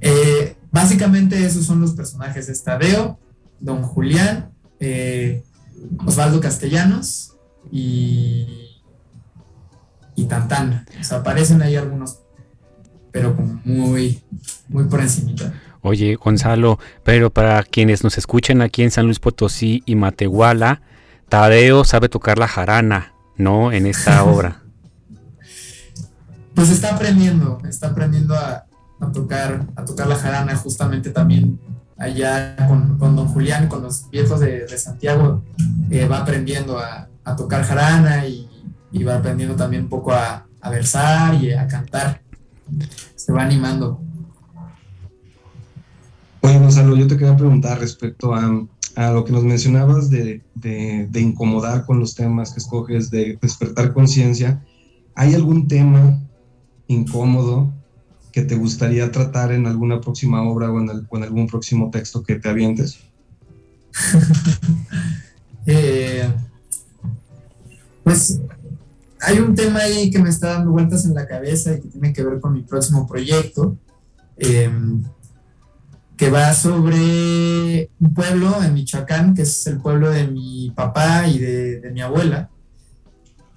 Eh, básicamente esos son los personajes de Estadeo, Don Julián, eh, Osvaldo Castellanos y, y Tantán. O sea, aparecen ahí algunos, pero como muy, muy por encimita. Oye, Gonzalo, pero para quienes nos escuchan aquí en San Luis Potosí y Matehuala, Tadeo sabe tocar la jarana, ¿no? En esta obra pues está aprendiendo, está aprendiendo a, tocar, a tocar la jarana justamente también allá con, don Julián, con los viejos de, Santiago, eh, va aprendiendo a, tocar jarana y, va aprendiendo también un poco a, versar y a cantar. Se va animando. Oye, Gonzalo, yo te quería preguntar respecto a, lo que nos mencionabas de, de, incomodar con los temas que escoges, de despertar conciencia. ¿Hay algún tema incómodo que te gustaría tratar en alguna próxima obra o en, algún próximo texto que te avientes? Eh, pues hay un tema ahí que me está dando vueltas en la cabeza y que tiene que ver con mi próximo proyecto, em, que va sobre un pueblo en Michoacán, que es el pueblo de mi papá y de mi abuela,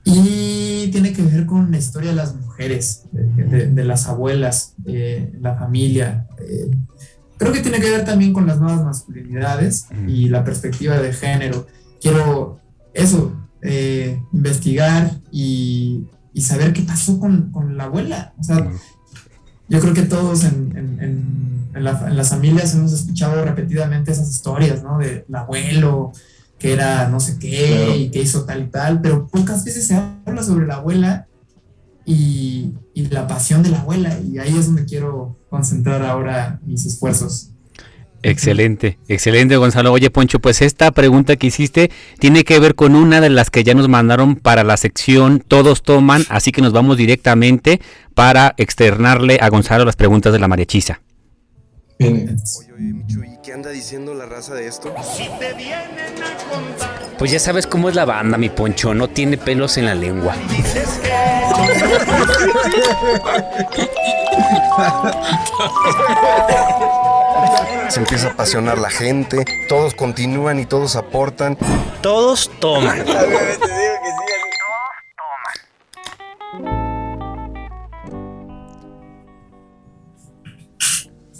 y tiene que ver con la historia de las mujeres, de, las abuelas, la familia. Eh, creo que tiene que ver también con las nuevas masculinidades y la perspectiva de género. Quiero eso, eh, investigar y, saber qué pasó con, la abuela. O sea, yo creo que todos en, en, las familias hemos escuchado repetidamente esas historias, ¿no? De el abuelo, que era no sé qué y que hizo tal y tal, pero pocas veces se habla sobre la abuela y, la pasión de la abuela y ahí es donde quiero concentrar ahora mis esfuerzos. Excelente, excelente Gonzalo. Oye Poncho, pues esta pregunta que hiciste tiene que ver con una de las que ya nos mandaron para la sección Todos toman, así que nos vamos directamente para externarle a Gonzalo las preguntas de la mariachiza. Oye, oye, Micho, ¿y qué anda diciendo la raza de esto? Pues ya sabes cómo es la banda, mi poncho, no tiene pelos en la lengua. Se empieza a apasionar la gente, todos continúan y todos aportan. Todos toman.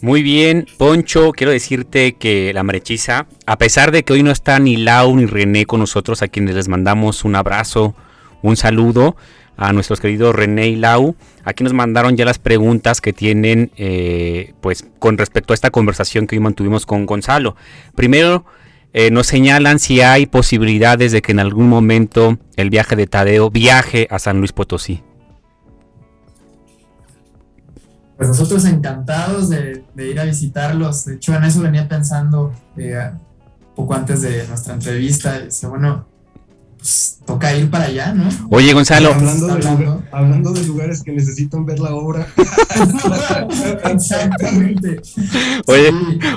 Muy bien, Poncho, quiero decirte que la marechiza, a pesar de que hoy no está ni Lau ni René con nosotros, a quienes les mandamos un abrazo, un saludo a nuestros queridos René y Lau, aquí nos mandaron ya las preguntas que tienen eh, pues con respecto a esta conversación que hoy mantuvimos con Gonzalo. Primero, eh, nos señalan si hay posibilidades de que en algún momento el viaje de Tadeo viaje a San Luis Potosí. Pues nosotros encantados de, ir a visitarlos. De hecho, en eso venía pensando eh, poco antes de nuestra entrevista. Dice, bueno, pues, toca ir para allá, ¿no? Oye, Gonzalo. Hablando de, lugares que necesitan ver la obra. Exactamente. Oye,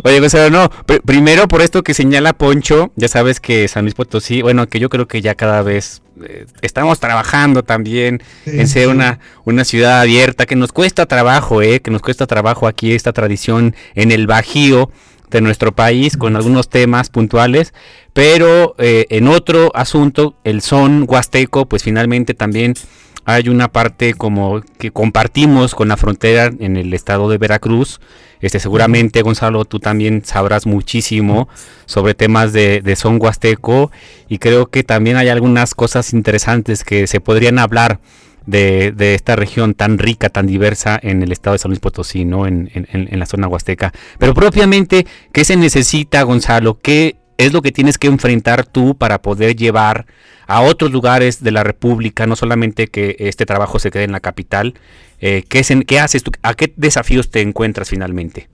oye, Gonzalo, no. primero, por esto que señala Poncho, ya sabes que San Luis Potosí, bueno, que yo creo que ya cada vez eh, estamos trabajando también en ser una, una ciudad abierta, que nos cuesta trabajo, ¿eh? Que nos cuesta trabajo aquí esta tradición en el Bajío de nuestro país con algunos temas puntuales, pero eh, en otro asunto, el son huasteco, pues finalmente también hay una parte como que compartimos con la frontera en el estado de Veracruz. Este, seguramente, Gonzalo, tú también sabrás muchísimo sobre temas de, de son huasteco y creo que también hay algunas cosas interesantes que se podrían hablar de, de, esta región tan rica, tan diversa en el estado de San Luis Potosí, ¿no? En, en, la zona huasteca. Pero propiamente, ¿qué se necesita, Gonzalo? ¿Qué es lo que tienes que enfrentar tú para poder llevar a otros lugares de la República, no solamente que este trabajo se quede en la capital? Eh, ¿qué, ¿Qué haces tú? ¿A qué desafíos te encuentras finalmente?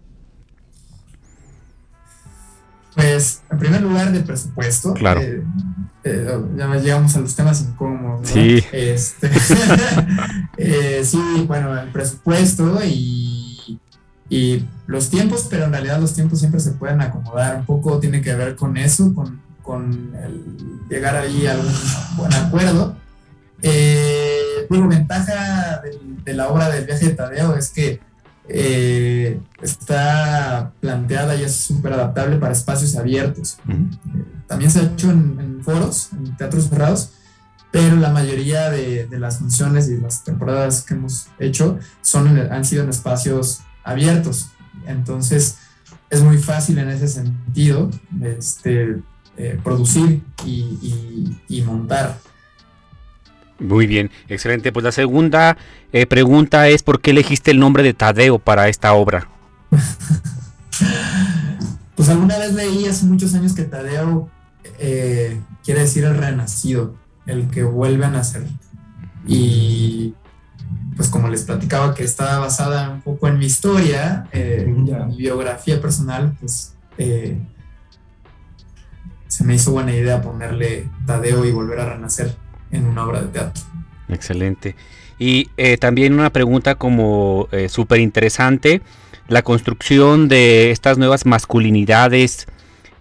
Pues, en primer lugar, de presupuesto. Claro. Eh, eh, ya llegamos a los temas incómodos. Sí. Este, eh, sí, bueno, el presupuesto y, y, los tiempos, pero en realidad los tiempos siempre se pueden acomodar. Un poco tiene que ver con eso, con, con el llegar ahí a un buen acuerdo. Eh, digo, ventaja de, de la obra del viaje de Tadeo es que eh, está planteada y es súper adaptable para espacios abiertos. Eh, también se ha hecho en, foros, en teatros cerrados, pero la mayoría de, las funciones y las temporadas que hemos hecho son han sido en espacios abiertos. Entonces es muy fácil en ese sentido este, eh, producir y montar. Muy bien, excelente. Pues la segunda eh, pregunta es ¿por qué elegiste el nombre de Tadeo para esta obra? pues alguna vez leí hace muchos años que Tadeo eh, quiere decir el renacido, el que vuelve a nacer. Y pues como les platicaba que estaba basada un poco en mi historia, eh, en mi biografía personal, pues se me hizo buena idea ponerle Tadeo y volver a renacer en una obra de teatro. Excelente. Y eh, también una pregunta como eh, súper interesante, la construcción de estas nuevas masculinidades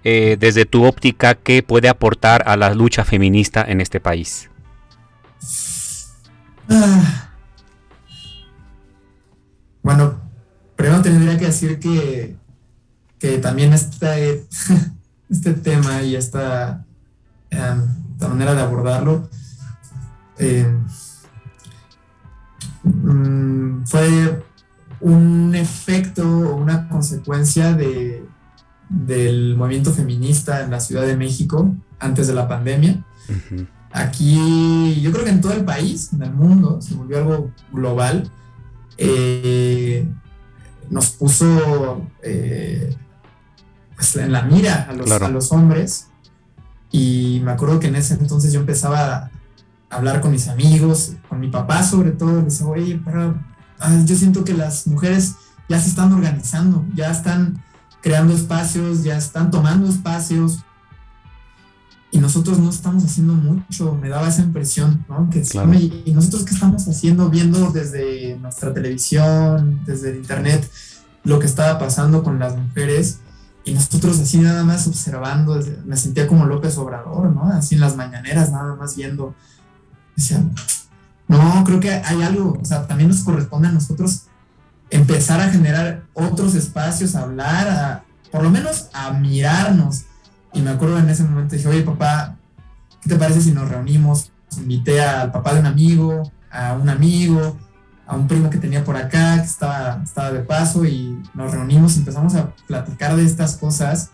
eh, desde tu óptica, ¿qué puede aportar a la lucha feminista en este país? Ah. Bueno, primero tendría que decir que, que también este, este tema y esta, esta manera de abordarlo eh, mm, fue un efecto o una consecuencia de, del movimiento feminista en la Ciudad de México antes de la pandemia. Aquí, yo creo que en todo el país, en el mundo, se volvió algo global. Eh, nos puso eh, pues, en la mira a los, a los hombres. Y me acuerdo que en ese entonces yo empezaba hablar con mis amigos, con mi papá sobre todo, les decía, oye, pero ah, yo siento que las mujeres ya se están organizando, ya están creando espacios, ya están tomando espacios y nosotros no estamos haciendo mucho, me daba esa impresión, ¿no? Que, y nosotros qué estamos haciendo, viendo desde nuestra televisión, desde el internet, lo que estaba pasando con las mujeres y nosotros así nada más observando, me sentía como López Obrador, ¿no? Así en las mañaneras, nada más viendo Decía, no, creo que hay algo, o sea, también nos corresponde a nosotros empezar a generar otros espacios, a hablar, a, por lo menos a mirarnos. Y me acuerdo en ese momento, dije, oye papá, ¿qué te parece si nos reunimos? Invité al papá de un amigo, a un amigo, a un primo que tenía por acá, que estaba, de paso, y nos reunimos y empezamos a platicar de estas cosas.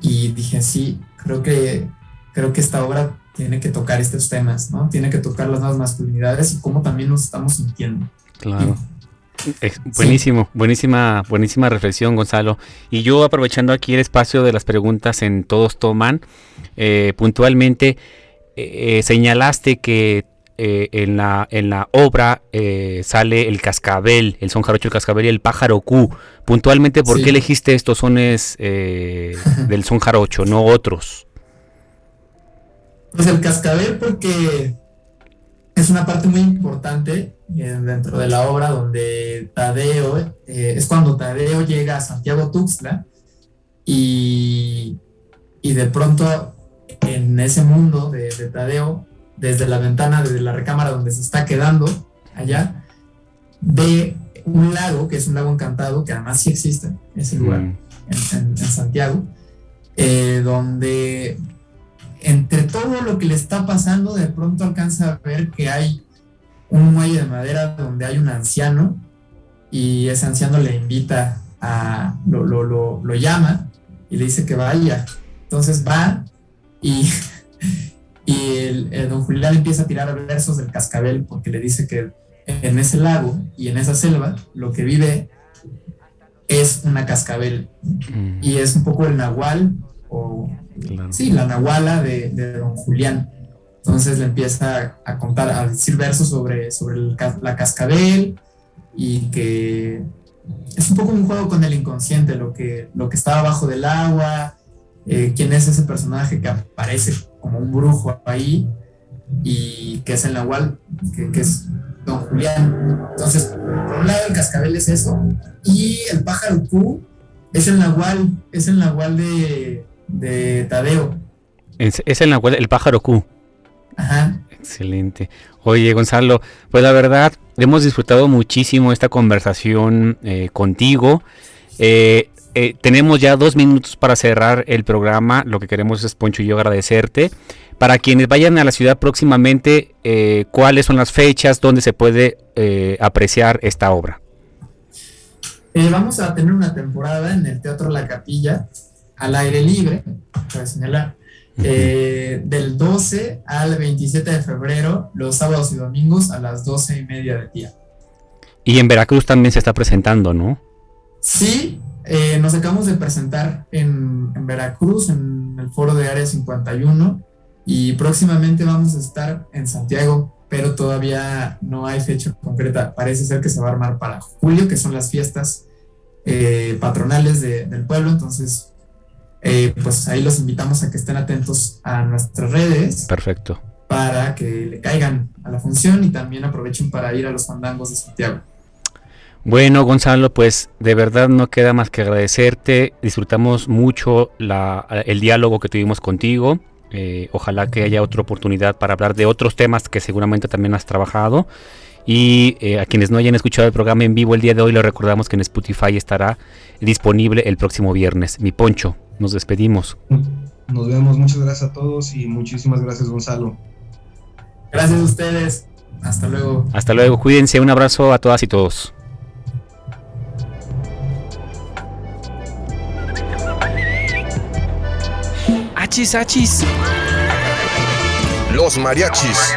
Y dije, sí, creo que, creo que esta obra tiene que tocar estos temas, ¿no? Tiene que tocar las nuevas masculinidades y cómo también nos estamos sintiendo. Claro. buenísimo, buenísima, buenísima reflexión, Gonzalo. Y yo aprovechando aquí el espacio de las preguntas en Todos Toman, eh, puntualmente eh, señalaste que eh, en, la, en la obra eh, sale el cascabel, el son jarocho, el cascabel y el pájaro Q. Puntualmente, ¿por Sí. qué elegiste estos sones eh, del son jarocho, no otros? Pues el cascabel porque es una parte muy importante eh, dentro de la obra donde Tadeo, eh, es cuando Tadeo llega a Santiago Tuxtla y, y de pronto en ese mundo de, de Tadeo, desde la ventana, desde la recámara donde se está quedando allá, ve un lago, que es un lago encantado, que además sí existe, ese lugar Mm. en, en- en Santiago, eh, donde entre todo lo que le está pasando, de pronto alcanza a ver que hay un muelle de madera donde hay un anciano y ese anciano le invita a, lo, lo, lo, lo llama y le dice que vaya. Entonces va y, y el, el don Julián empieza a tirar versos del cascabel porque le dice que en ese lago y en esa selva lo que vive es una cascabel Mm, y es un poco el nahual o sí, la nahuala de, don Julián. Entonces le empieza a contar, a decir versos sobre, sobre la cascabel y que es un poco un juego con el inconsciente, lo que, lo que está abajo del agua, eh, quién es ese personaje que aparece como un brujo ahí y que es el nahual, que, que es don Julián. Entonces, por un lado el cascabel es eso y el pájaro Q es el nahual, es el nahual de, de Tadeo. Es, es el, nahual- el pájaro Q. Ajá. Excelente. Oye, Gonzalo, pues la verdad, hemos disfrutado muchísimo esta conversación eh, contigo. Eh, eh, tenemos ya dos minutos para cerrar el programa. Lo que queremos es, Poncho y yo, agradecerte. Para quienes vayan a la ciudad próximamente, eh, ¿cuáles son las fechas donde se puede eh, apreciar esta obra? Vamos a tener una temporada en el Teatro La Capilla al aire libre, para señalar, eh, del 12 al 27 de febrero, los sábados y domingos a las 12 y media del día. Y en Veracruz también se está presentando, ¿no? Sí, eh, nos acabamos de presentar en, en Veracruz, en el foro de Área 51, y próximamente vamos a estar en Santiago, pero todavía no hay fecha concreta. Parece ser que se va a armar para julio, que son las fiestas eh, patronales de- del pueblo, entonces, eh, pues ahí los invitamos a que estén atentos a nuestras redes Perfecto. para que le caigan a la función y también aprovechen para ir a los fandangos de Santiago. Bueno, Gonzalo, pues de verdad no queda más que agradecerte. Disfrutamos mucho la- el diálogo que tuvimos contigo. Eh, ojalá que haya otra oportunidad para hablar de otros temas que seguramente también has trabajado. Y eh, a quienes no hayan escuchado el programa en vivo el día de hoy, les recordamos que en Spotify estará disponible el próximo viernes. Mi Poncho, nos despedimos. Nos vemos, muchas gracias a todos y muchísimas gracias Gonzalo. Gracias a ustedes. Hasta luego. Hasta luego, cuídense. Un abrazo a todas y todos. Achis, achis. Los mariachis.